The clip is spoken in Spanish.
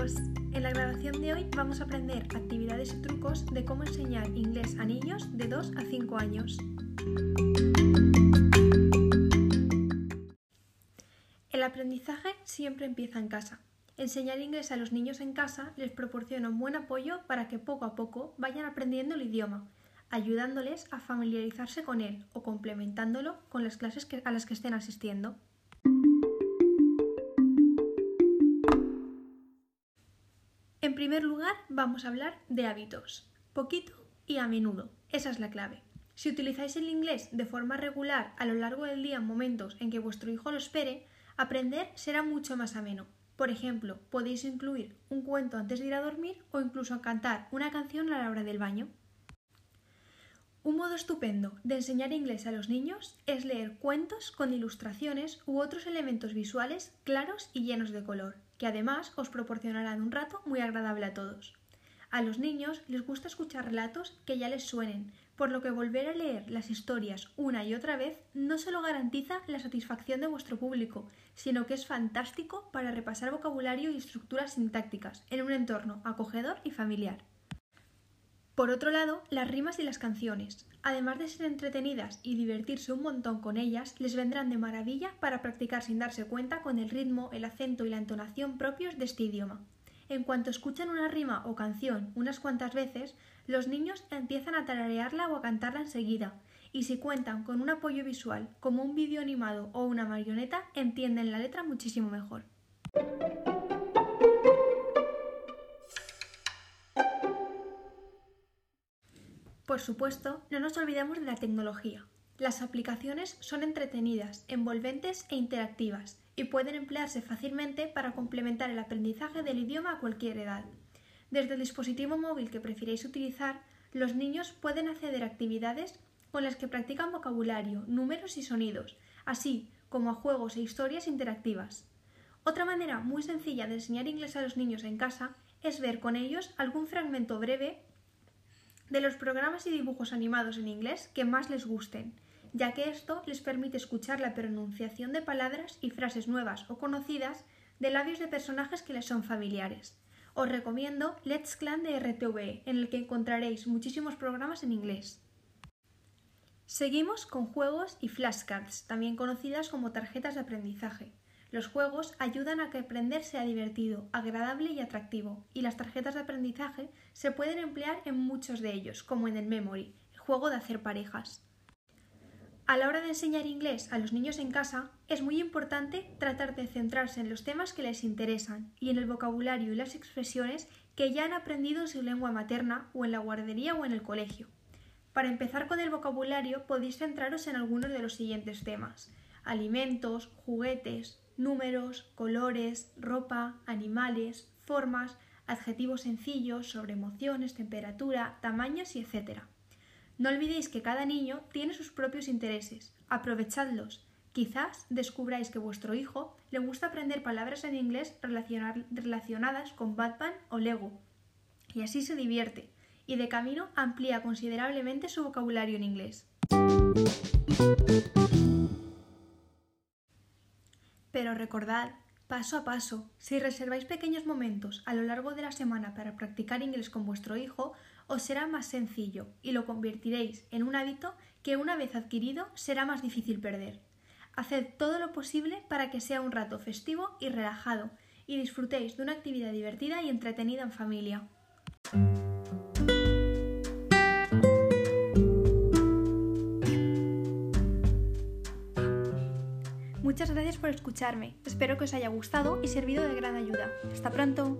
chicos, en la grabación de hoy vamos a aprender actividades y trucos de cómo enseñar inglés a niños de 2 a 5 años. El aprendizaje siempre empieza en casa. Enseñar inglés a los niños en casa les proporciona un buen apoyo para que poco a poco vayan aprendiendo el idioma, ayudándoles a familiarizarse con él o complementándolo con las clases a las que estén asistiendo. En primer lugar, vamos a hablar de hábitos. Poquito y a menudo. Esa es la clave. Si utilizáis el inglés de forma regular a lo largo del día en momentos en que vuestro hijo lo espere, aprender será mucho más ameno. Por ejemplo, podéis incluir un cuento antes de ir a dormir o incluso cantar una canción a la hora del baño. Un modo estupendo de enseñar inglés a los niños es leer cuentos con ilustraciones u otros elementos visuales claros y llenos de color que además os proporcionarán un rato muy agradable a todos. A los niños les gusta escuchar relatos que ya les suenen, por lo que volver a leer las historias una y otra vez no solo garantiza la satisfacción de vuestro público, sino que es fantástico para repasar vocabulario y estructuras sintácticas en un entorno acogedor y familiar. Por otro lado, las rimas y las canciones. Además de ser entretenidas y divertirse un montón con ellas, les vendrán de maravilla para practicar sin darse cuenta con el ritmo, el acento y la entonación propios de este idioma. En cuanto escuchan una rima o canción unas cuantas veces, los niños empiezan a tararearla o a cantarla enseguida, y si cuentan con un apoyo visual como un vídeo animado o una marioneta, entienden la letra muchísimo mejor. Por supuesto, no nos olvidemos de la tecnología. Las aplicaciones son entretenidas, envolventes e interactivas y pueden emplearse fácilmente para complementar el aprendizaje del idioma a cualquier edad. Desde el dispositivo móvil que prefiréis utilizar, los niños pueden acceder a actividades con las que practican vocabulario, números y sonidos, así como a juegos e historias interactivas. Otra manera muy sencilla de enseñar inglés a los niños en casa es ver con ellos algún fragmento breve de los programas y dibujos animados en inglés que más les gusten, ya que esto les permite escuchar la pronunciación de palabras y frases nuevas o conocidas de labios de personajes que les son familiares. Os recomiendo Let's Clan de RTV, en el que encontraréis muchísimos programas en inglés. Seguimos con juegos y flashcards, también conocidas como tarjetas de aprendizaje. Los juegos ayudan a que aprender sea divertido, agradable y atractivo, y las tarjetas de aprendizaje se pueden emplear en muchos de ellos, como en el Memory, el juego de hacer parejas. A la hora de enseñar inglés a los niños en casa, es muy importante tratar de centrarse en los temas que les interesan y en el vocabulario y las expresiones que ya han aprendido en su lengua materna o en la guardería o en el colegio. Para empezar con el vocabulario podéis centraros en algunos de los siguientes temas alimentos, juguetes, números, colores, ropa, animales, formas, adjetivos sencillos sobre emociones, temperatura, tamaños y etc. No olvidéis que cada niño tiene sus propios intereses. Aprovechadlos. Quizás descubráis que vuestro hijo le gusta aprender palabras en inglés relacionadas con Batman o Lego. Y así se divierte. Y de camino amplía considerablemente su vocabulario en inglés. Pero recordad, paso a paso, si reserváis pequeños momentos a lo largo de la semana para practicar inglés con vuestro hijo, os será más sencillo y lo convertiréis en un hábito que una vez adquirido será más difícil perder. Haced todo lo posible para que sea un rato festivo y relajado y disfrutéis de una actividad divertida y entretenida en familia. Muchas gracias por escucharme. Espero que os haya gustado y servido de gran ayuda. Hasta pronto.